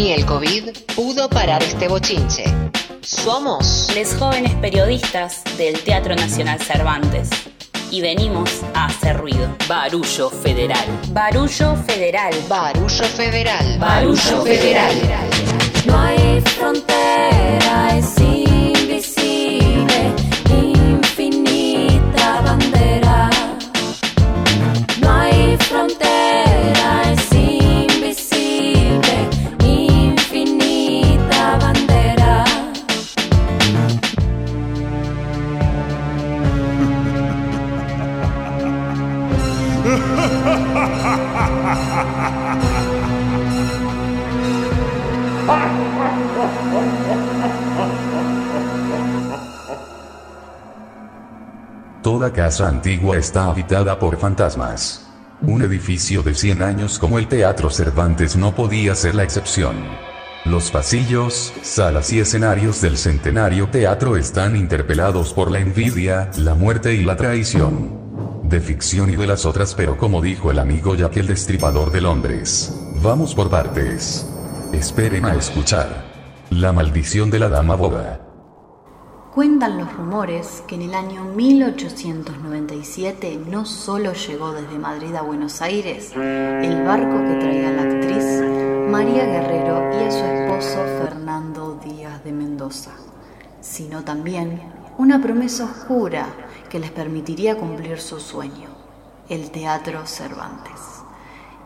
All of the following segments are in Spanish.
Ni el COVID pudo parar este bochinche. Somos les jóvenes periodistas del Teatro Nacional Cervantes y venimos a hacer ruido. Barullo Federal. Barullo Federal. Barullo Federal. Barullo Federal. No hay frontera, Toda casa antigua está habitada por fantasmas. Un edificio de 100 años como el Teatro Cervantes no podía ser la excepción. Los pasillos, salas y escenarios del centenario teatro están interpelados por la envidia, la muerte y la traición. De ficción y de las otras, pero como dijo el amigo Jack el destripador de Londres, vamos por partes. Esperen a escuchar. La maldición de la dama boba. Cuentan los rumores que en el año 1897 no solo llegó desde Madrid a Buenos Aires el barco que traía a la actriz María Guerrero y a su esposo Fernando Díaz de Mendoza, sino también una promesa oscura que les permitiría cumplir su sueño, el Teatro Cervantes.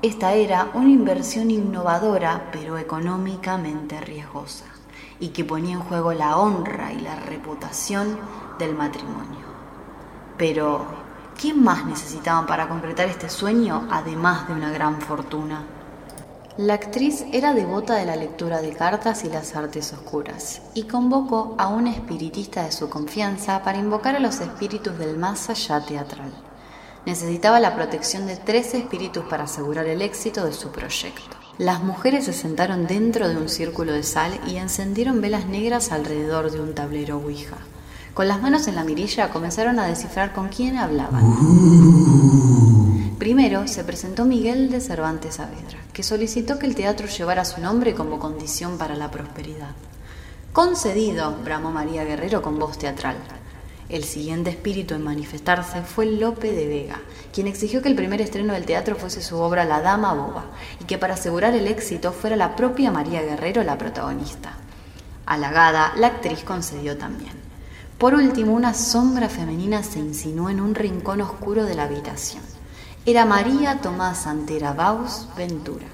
Esta era una inversión innovadora pero económicamente riesgosa y que ponía en juego la honra y la reputación del matrimonio. Pero, ¿qué más necesitaban para concretar este sueño además de una gran fortuna? La actriz era devota de la lectura de cartas y las artes oscuras y convocó a un espiritista de su confianza para invocar a los espíritus del más allá teatral. Necesitaba la protección de tres espíritus para asegurar el éxito de su proyecto. Las mujeres se sentaron dentro de un círculo de sal y encendieron velas negras alrededor de un tablero Ouija. Con las manos en la mirilla comenzaron a descifrar con quién hablaban. Primero se presentó Miguel de Cervantes Saavedra, que solicitó que el teatro llevara su nombre como condición para la prosperidad. Concedido, bramó María Guerrero con voz teatral. El siguiente espíritu en manifestarse fue Lope de Vega, quien exigió que el primer estreno del teatro fuese su obra La Dama Boba y que para asegurar el éxito fuera la propia María Guerrero la protagonista. Halagada, la actriz concedió también. Por último, una sombra femenina se insinuó en un rincón oscuro de la habitación. Era María Tomás Antera Baus Ventura,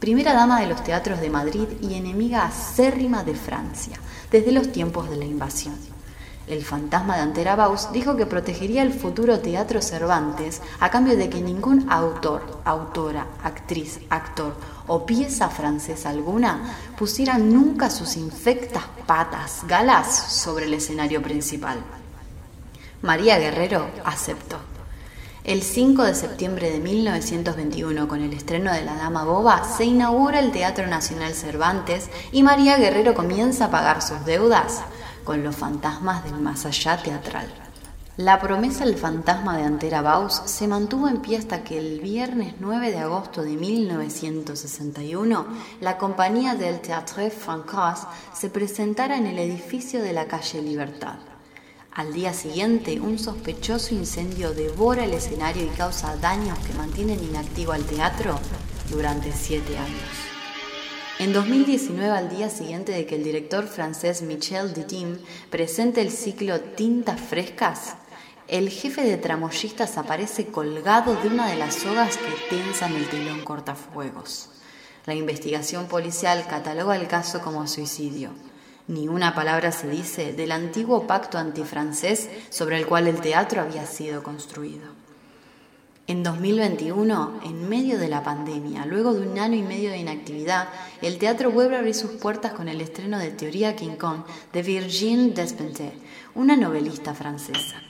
primera dama de los teatros de Madrid y enemiga acérrima de Francia desde los tiempos de la invasión. El fantasma de Antera Baus dijo que protegería el futuro Teatro Cervantes a cambio de que ningún autor, autora, actriz, actor o pieza francesa alguna pusiera nunca sus infectas patas galas sobre el escenario principal. María Guerrero aceptó. El 5 de septiembre de 1921, con el estreno de La Dama Boba, se inaugura el Teatro Nacional Cervantes y María Guerrero comienza a pagar sus deudas con los fantasmas del más allá teatral. La promesa del fantasma de Antera Baus se mantuvo en pie hasta que el viernes 9 de agosto de 1961 la compañía del Théâtre Francais se presentara en el edificio de la calle Libertad. Al día siguiente, un sospechoso incendio devora el escenario y causa daños que mantienen inactivo al teatro durante siete años. En 2019, al día siguiente de que el director francés Michel Didim presente el ciclo Tintas Frescas, el jefe de tramoyistas aparece colgado de una de las sogas que tensan el telón cortafuegos. La investigación policial cataloga el caso como suicidio. Ni una palabra se dice del antiguo pacto antifrancés sobre el cual el teatro había sido construido. En 2021, en medio de la pandemia, luego de un año y medio de inactividad, el teatro vuelve a abrir sus puertas con el estreno de Teoría King Kong de Virginie Despentes, una novelista francesa.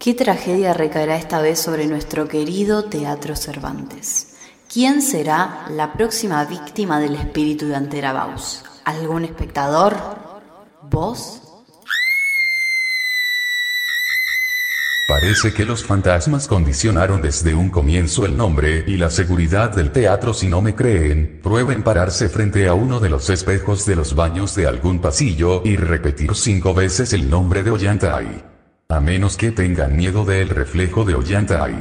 ¿Qué tragedia recaerá esta vez sobre nuestro querido Teatro Cervantes? ¿Quién será la próxima víctima del espíritu de Antera Baus? ¿Algún espectador? ¿Vos? Parece que los fantasmas condicionaron desde un comienzo el nombre y la seguridad del teatro. Si no me creen, prueben pararse frente a uno de los espejos de los baños de algún pasillo y repetir cinco veces el nombre de Ollantay. A menos que tengan miedo del reflejo de Ollantay.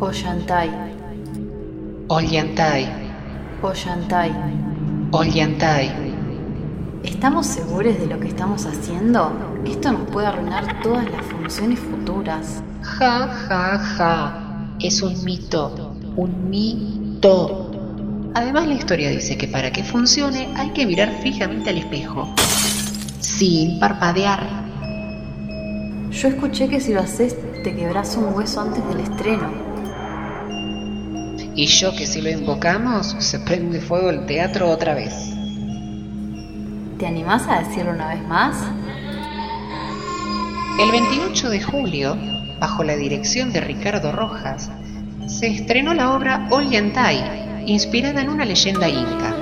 Ollantay, Ollantay, Ollantay. Ollantay. ¿Estamos seguros de lo que estamos haciendo? Esto nos puede arruinar todas las funciones futuras. Ja, ja, ja. Es un mito. Un mito. Además, la historia dice que para que funcione hay que mirar fijamente al espejo. Sin parpadear. Yo escuché que si lo haces te quebras un hueso antes del estreno. Y yo que si lo invocamos, se prende fuego el teatro otra vez. ¿Te animás a decirlo una vez más? El 28 de julio, bajo la dirección de Ricardo Rojas, se estrenó la obra Ollantay, inspirada en una leyenda inca.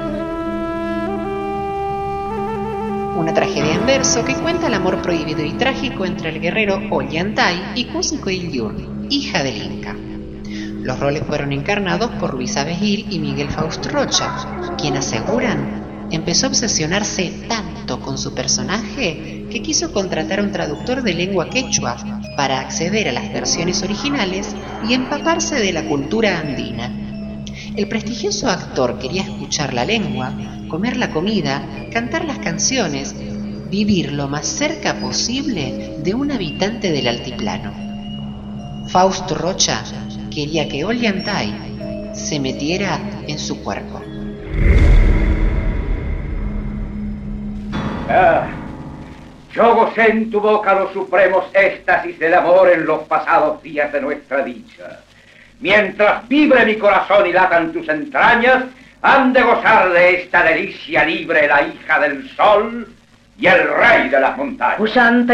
Una tragedia en verso que cuenta el amor prohibido y trágico entre el guerrero Ollantay y Cusco Ilyur, hija del inca. Los roles fueron encarnados por Luisa Begil y Miguel Faust Rocha, quien aseguran empezó a obsesionarse tanto con su personaje que quiso contratar a un traductor de lengua quechua para acceder a las versiones originales y empaparse de la cultura andina. El prestigioso actor quería escuchar la lengua, comer la comida, cantar las canciones, vivir lo más cerca posible de un habitante del altiplano. Faust Rocha quería que Ollantay se metiera en su cuerpo. Ah, yo gocé en tu boca los supremos éxtasis del amor en los pasados días de nuestra dicha. Mientras vibre mi corazón y latan tus entrañas, han de gozar de esta delicia libre la hija del sol y el rey de las montañas.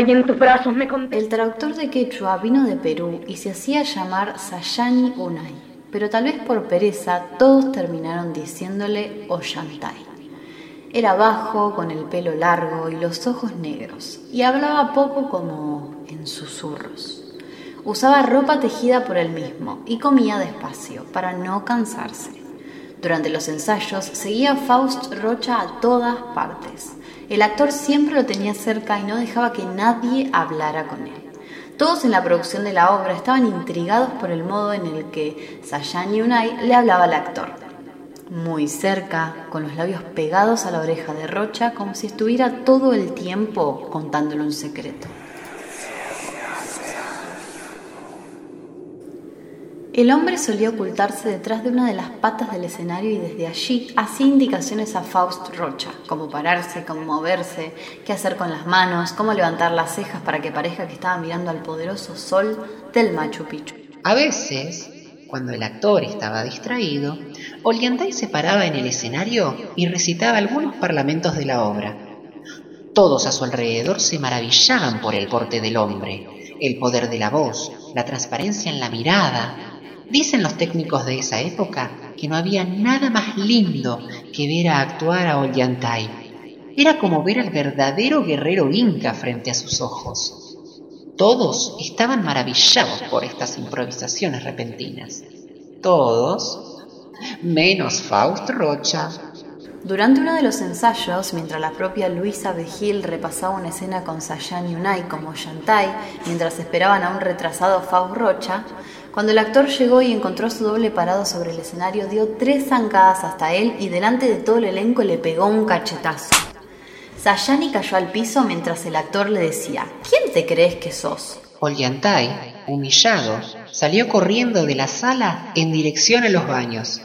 Y en tus brazos me conté. El traductor de quechua vino de Perú y se hacía llamar Sayani Unay, pero tal vez por pereza todos terminaron diciéndole Ollantay. Era bajo, con el pelo largo y los ojos negros, y hablaba poco como en susurros. Usaba ropa tejida por él mismo y comía despacio para no cansarse. Durante los ensayos seguía Faust Rocha a todas partes. El actor siempre lo tenía cerca y no dejaba que nadie hablara con él. Todos en la producción de la obra estaban intrigados por el modo en el que Sayani Unai le hablaba al actor. Muy cerca, con los labios pegados a la oreja de Rocha, como si estuviera todo el tiempo contándole un secreto. El hombre solía ocultarse detrás de una de las patas del escenario y desde allí hacía indicaciones a Faust Rocha, cómo pararse, cómo moverse, qué hacer con las manos, cómo levantar las cejas para que parezca que estaba mirando al poderoso sol del Machu Picchu. A veces, cuando el actor estaba distraído, Ollantay se paraba en el escenario y recitaba algunos parlamentos de la obra. Todos a su alrededor se maravillaban por el porte del hombre, el poder de la voz, la transparencia en la mirada. Dicen los técnicos de esa época que no había nada más lindo que ver a actuar a Ollantay. Era como ver al verdadero guerrero inca frente a sus ojos. Todos estaban maravillados por estas improvisaciones repentinas. Todos, menos Faust Rocha. Durante uno de los ensayos, mientras la propia Luisa Begil repasaba una escena con Sayani Unai como Yantai, mientras esperaban a un retrasado Faust Rocha, cuando el actor llegó y encontró a su doble parado sobre el escenario, dio tres zancadas hasta él y delante de todo el elenco le pegó un cachetazo. Sayani cayó al piso mientras el actor le decía, ¿quién te crees que sos? Ollantay, humillado, salió corriendo de la sala en dirección a los baños.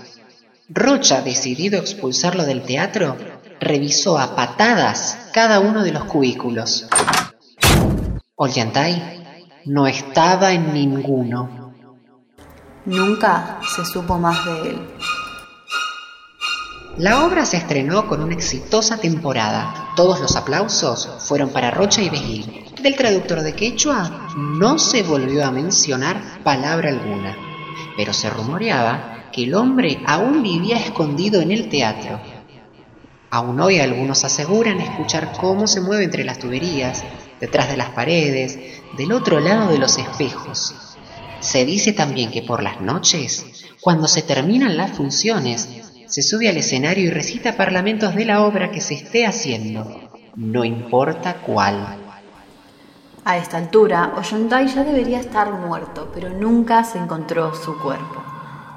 Rocha, decidido a expulsarlo del teatro, revisó a patadas cada uno de los cubículos. Ollantay no estaba en ninguno. Nunca se supo más de él. La obra se estrenó con una exitosa temporada. Todos los aplausos fueron para Rocha y Begil. Del traductor de quechua no se volvió a mencionar palabra alguna, pero se rumoreaba que el hombre aún vivía escondido en el teatro. Aún hoy algunos aseguran escuchar cómo se mueve entre las tuberías, detrás de las paredes, del otro lado de los espejos. Se dice también que por las noches, cuando se terminan las funciones, se sube al escenario y recita parlamentos de la obra que se esté haciendo, no importa cuál. A esta altura, Ollantay ya debería estar muerto, pero nunca se encontró su cuerpo.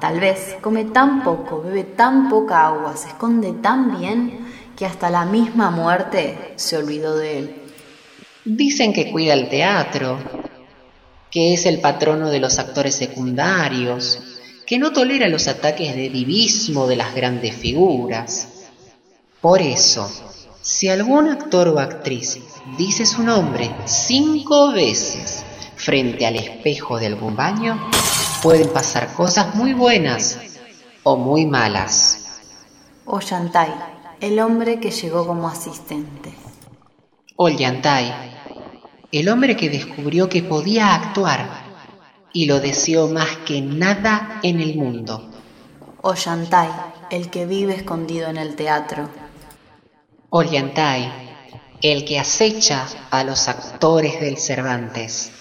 Tal vez come tan poco, bebe tan poca agua, se esconde tan bien que hasta la misma muerte se olvidó de él. Dicen que cuida el teatro, que es el patrono de los actores secundarios, que no tolera los ataques de divismo de las grandes figuras. Por eso, si algún actor o actriz dice su nombre cinco veces frente al espejo de algún baño, pueden pasar cosas muy buenas o muy malas. Ollantay, el hombre que llegó como asistente. El hombre que descubrió que podía actuar y lo deseó más que nada en el mundo. Ollantay, el que vive escondido en el teatro. Ollantay, el que acecha a los actores del Cervantes.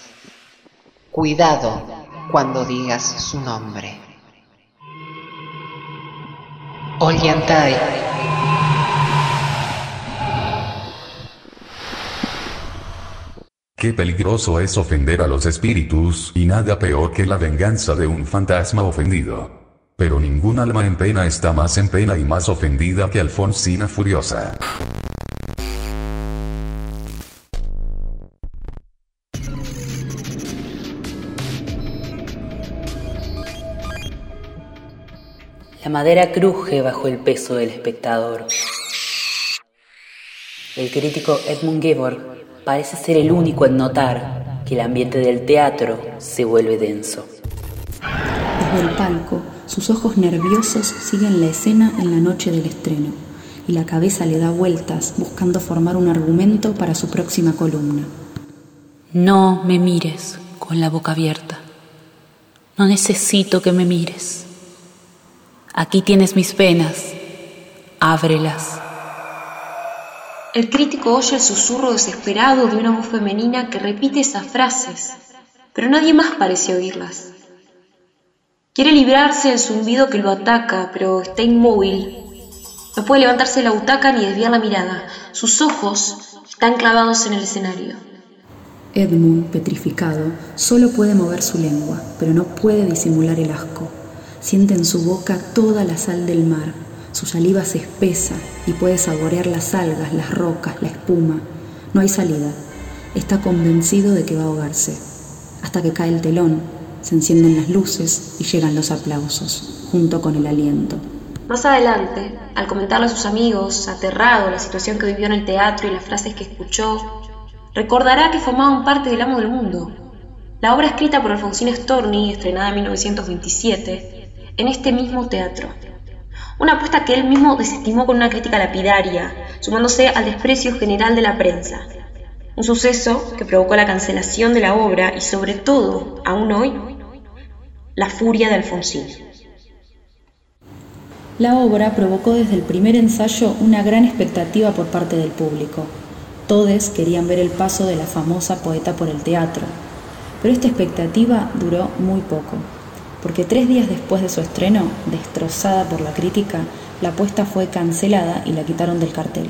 Cuidado cuando digas su nombre. Ollantay. Qué peligroso es ofender a los espíritus y nada peor que la venganza de un fantasma ofendido. Pero ningún alma en pena está más en pena y más ofendida que Alfonsina Furiosa. La madera cruje bajo el peso del espectador. El crítico Edmund Gebor parece ser el único en notar que el ambiente del teatro se vuelve denso. Desde el palco, sus ojos nerviosos siguen la escena en la noche del estreno y la cabeza le da vueltas buscando formar un argumento para su próxima columna. No me mires con la boca abierta. No necesito que me mires. Aquí tienes mis penas. Ábrelas. El crítico oye el susurro desesperado de una voz femenina que repite esas frases, pero nadie más parece oírlas. Quiere librarse del zumbido que lo ataca, pero está inmóvil. No puede levantarse la butaca ni desviar la mirada. Sus ojos están clavados en el escenario. Edmund, petrificado, solo puede mover su lengua, pero no puede disimular el asco. Siente en su boca toda la sal del mar. Su saliva se espesa y puede saborear las algas, las rocas, la espuma. No hay salida. Está convencido de que va a ahogarse. Hasta que cae el telón, se encienden las luces y llegan los aplausos, junto con el aliento. Más adelante, al comentarle a sus amigos, aterrado la situación que vivió en el teatro y las frases que escuchó, recordará que formaban parte del amo del mundo. La obra escrita por Alfonsín Storni, estrenada en 1927, en este mismo teatro. Una apuesta que él mismo desestimó con una crítica lapidaria, sumándose al desprecio general de la prensa. Un suceso que provocó la cancelación de la obra y sobre todo, aún hoy, la furia de Alfonsín. La obra provocó desde el primer ensayo una gran expectativa por parte del público. Todos querían ver el paso de la famosa poeta por el teatro, pero esta expectativa duró muy poco, porque tres días después de su estreno, destrozada por la crítica, la apuesta fue cancelada y la quitaron del cartel.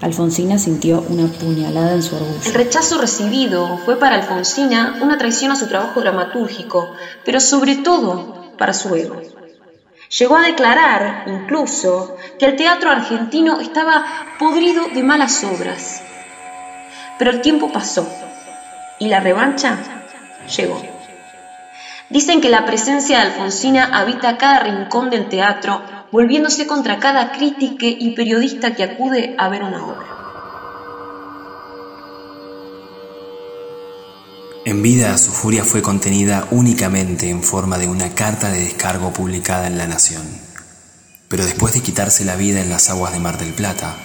Alfonsina sintió una puñalada en su orgullo. El rechazo recibido fue para Alfonsina una traición a su trabajo dramatúrgico, pero sobre todo para su ego. Llegó a declarar, incluso, que el teatro argentino estaba podrido de malas obras. Pero el tiempo pasó y la revancha llegó. Dicen que la presencia de Alfonsina habita cada rincón del teatro, volviéndose contra cada crítica y periodista que acude a ver una obra. En vida, su furia fue contenida únicamente en forma de una carta de descargo publicada en La Nación. Pero después de quitarse la vida en las aguas de Mar del Plata,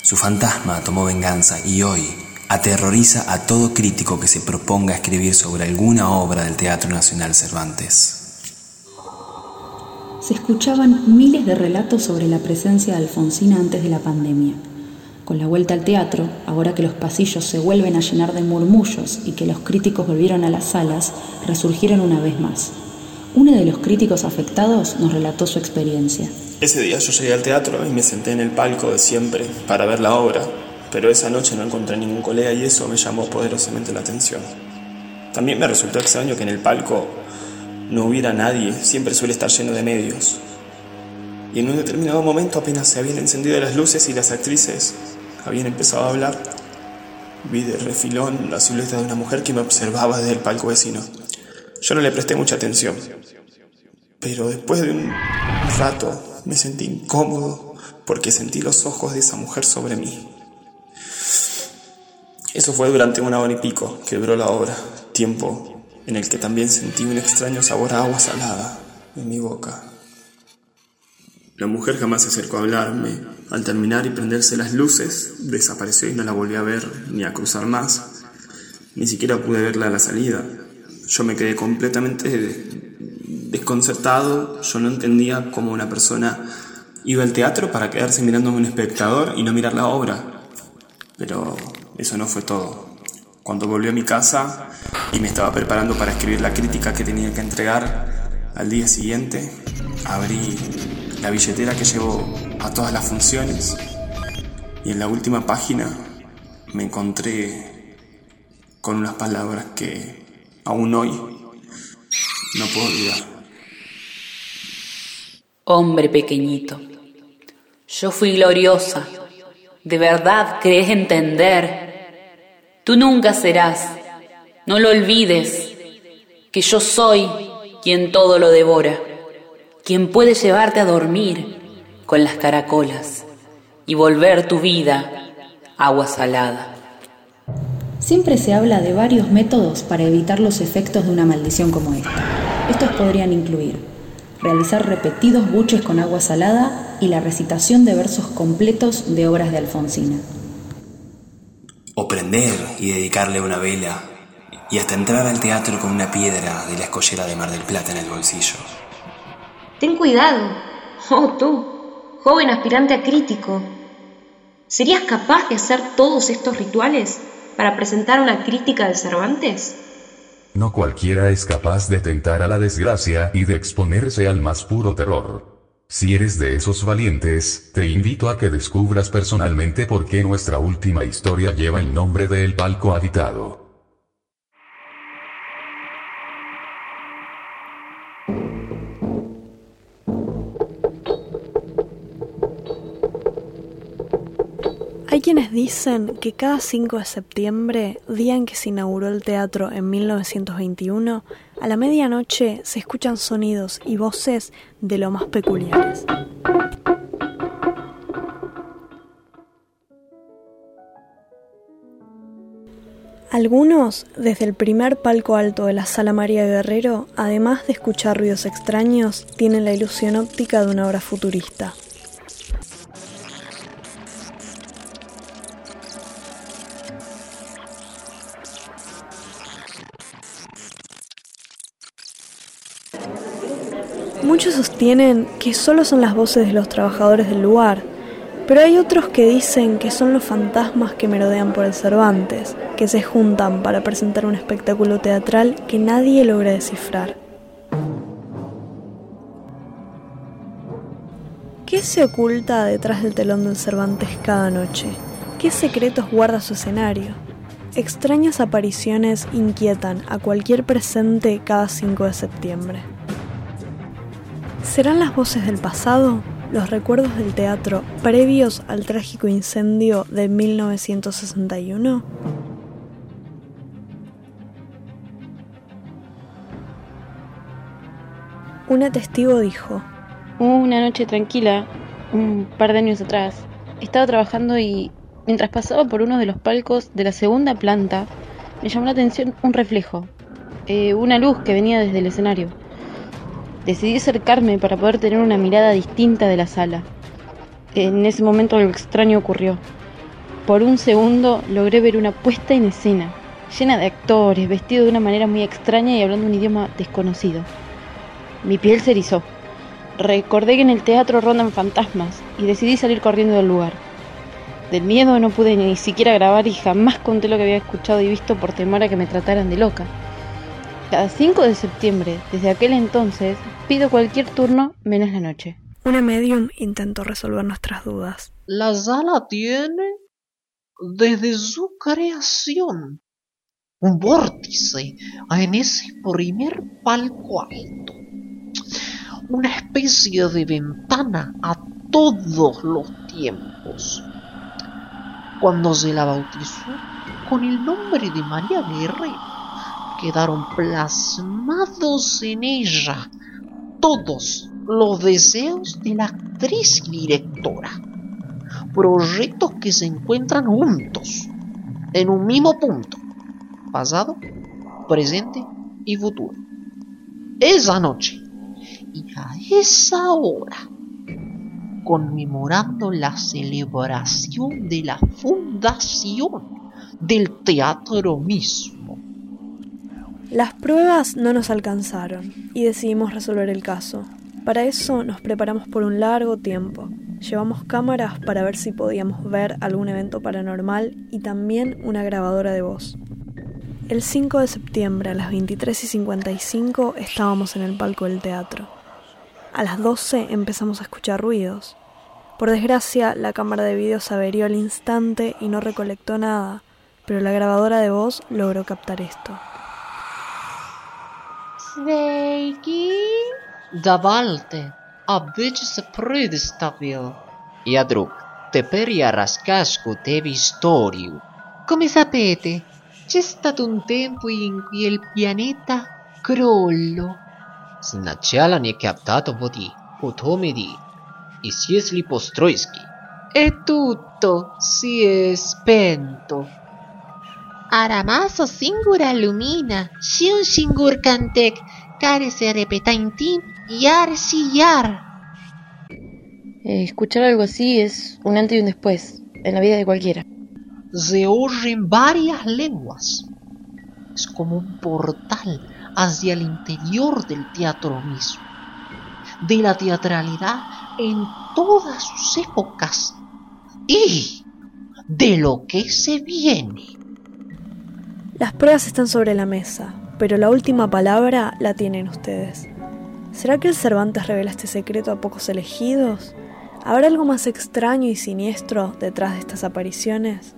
su fantasma tomó venganza y hoy aterroriza a todo crítico que se proponga escribir sobre alguna obra del Teatro Nacional Cervantes. se escuchaban miles de relatos sobre la presencia de Alfonsina antes de la pandemia. Con la vuelta al teatro, ahora que los pasillos se vuelven a llenar de murmullos y que los críticos volvieron a las salas, resurgieron una vez más. Uno de los críticos afectados nos relató su experiencia. Ese día yo llegué al teatro y me senté en el palco de siempre para ver la obra, pero esa noche no encontré ningún colega y eso me llamó poderosamente la atención. También me resultó extraño que en el palco no hubiera nadie, siempre suele estar lleno de medios. Y en un determinado momento apenas se habían encendido las luces y las actrices habían empezado a hablar, vi de refilón la silueta de una mujer que me observaba desde el palco vecino. Yo no le presté mucha atención, pero después de un rato me sentí incómodo porque sentí los ojos de esa mujer sobre mí. Eso fue durante una hora y pico que duró la obra, tiempo en el que también sentí un extraño sabor a agua salada en mi boca. La mujer jamás se acercó a hablarme. Al terminar y prenderse las luces, desapareció y no la volví a ver ni a cruzar más. Ni siquiera pude verla a la salida. Yo me quedé completamente desconcertado. Yo no entendía cómo una persona iba al teatro para quedarse mirando a un espectador y no mirar la obra. Pero eso no fue todo. Cuando volví a mi casa y me estaba preparando para escribir la crítica que tenía que entregar al día siguiente, abrí la billetera que llevo a todas las funciones y en la última página me encontré con unas palabras que aún hoy no puedo olvidar. Hombre pequeñito, yo fui gloriosa, de verdad crees entender. Tú nunca serás, no lo olvides, que yo soy quien todo lo devora quien puede llevarte a dormir con las caracolas y volver tu vida agua salada. Siempre se habla de varios métodos para evitar los efectos de una maldición como esta. Estos podrían incluir realizar repetidos buches con agua salada y la recitación de versos completos de obras de Alfonsina. O prender y dedicarle una vela y hasta entrar al teatro con una piedra de la escollera de Mar del Plata en el bolsillo. Ten cuidado. Oh, tú, joven aspirante a crítico. ¿Serías capaz de hacer todos estos rituales para presentar una crítica del Cervantes? No cualquiera es capaz de tentar a la desgracia y de exponerse al más puro terror. Si eres de esos valientes, te invito a que descubras personalmente por qué nuestra última historia lleva el nombre de El Palco Habitado. Quienes dicen que cada 5 de septiembre, día en que se inauguró el teatro en 1921, a la medianoche se escuchan sonidos y voces de lo más peculiares. Algunos, desde el primer palco alto de la Sala María Guerrero, además de escuchar ruidos extraños, tienen la ilusión óptica de una obra futurista. Sostienen que solo son las voces de los trabajadores del lugar, pero hay otros que dicen que son los fantasmas que merodean por el Cervantes, que se juntan para presentar un espectáculo teatral que nadie logra descifrar. ¿Qué se oculta detrás del telón del Cervantes cada noche? ¿Qué secretos guarda su escenario? Extrañas apariciones inquietan a cualquier presente cada 5 de septiembre. ¿Serán las voces del pasado? ¿Los recuerdos del teatro previos al trágico incendio de 1961? Una testigo dijo, Una noche tranquila, un par de años atrás, estaba trabajando y mientras pasaba por uno de los palcos de la segunda planta, me llamó la atención un reflejo, eh, una luz que venía desde el escenario. Decidí acercarme para poder tener una mirada distinta de la sala. En ese momento algo extraño ocurrió. Por un segundo logré ver una puesta en escena, llena de actores, vestidos de una manera muy extraña y hablando un idioma desconocido. Mi piel se erizó. recordé que en el teatro rondan fantasmas y decidí salir corriendo del lugar. Del miedo no pude ni siquiera grabar y jamás conté lo que había escuchado y visto por temor a que me trataran de loca. Cada 5 de septiembre, desde aquel entonces, pido cualquier turno menos la noche. Una medium intentó resolver nuestras dudas. La sala tiene desde su creación un vórtice en ese primer palco alto. Una especie de ventana a todos los tiempos. Cuando se la bautizó con el nombre de María Guerrero, quedaron plasmados en ella todos los deseos de la actriz y directora. Proyectos que se encuentran juntos, en un mismo punto, pasado, presente y futuro. Esa noche y a esa hora, conmemorando la celebración de la fundación del teatro mismo. Las pruebas no nos alcanzaron y decidimos resolver el caso. Para eso nos preparamos por un largo tiempo. Llevamos cámaras para ver si podíamos ver algún evento paranormal y también una grabadora de voz. El 5 de septiembre a las 23 y 55 estábamos en el palco del teatro. A las 12 empezamos a escuchar ruidos. Por desgracia, la cámara de video se averió al instante y no recolectó nada, pero la grabadora de voz logró captar esto. Sveiki. Давайте, обычно предоставил. Я друг, тепер я розкажу тебе історію. Come sapete, c'è stato un tempo in cui il pianeta crollò. Сначала не captato води, потом di, исчезли постройки. E tutto si è spento. Aramaso singura lumina, si un singur cantec, care se repeta yar si yar. Escuchar algo así es un antes y un después en la vida de cualquiera. Se oyen varias lenguas. Es como un portal hacia el interior del teatro mismo, de la teatralidad en todas sus épocas y de lo que se viene. Las pruebas están sobre la mesa, pero la última palabra la tienen ustedes. ¿Será que el Cervantes revela este secreto a pocos elegidos? ¿Habrá algo más extraño y siniestro detrás de estas apariciones?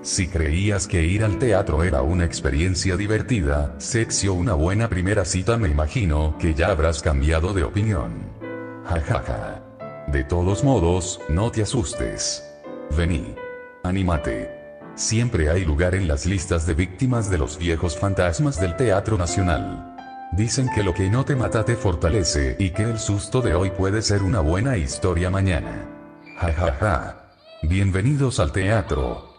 Si creías que ir al teatro era una experiencia divertida, sexy o una buena primera cita, me imagino que ya habrás cambiado de opinión. Jajaja. De todos modos, no te asustes. Vení. Anímate. Siempre hay lugar en las listas de víctimas de los viejos fantasmas del Teatro Nacional. Dicen que lo que no te mata te fortalece y que el susto de hoy puede ser una buena historia mañana. Jajaja. Bienvenidos al teatro.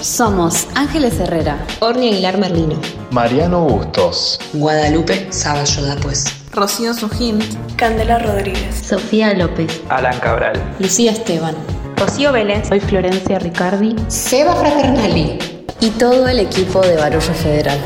Somos Ángeles Herrera, Orni Aguilar Merlino, Mariano Bustos, Guadalupe Saballo pues. Rocío Sujint, Candela Rodríguez, Sofía López, Alan Cabral, Lucía Esteban, Rocío Vélez, Soy Florencia Ricardi, Seba Fraternali. Y todo el equipo de Barullo Federal.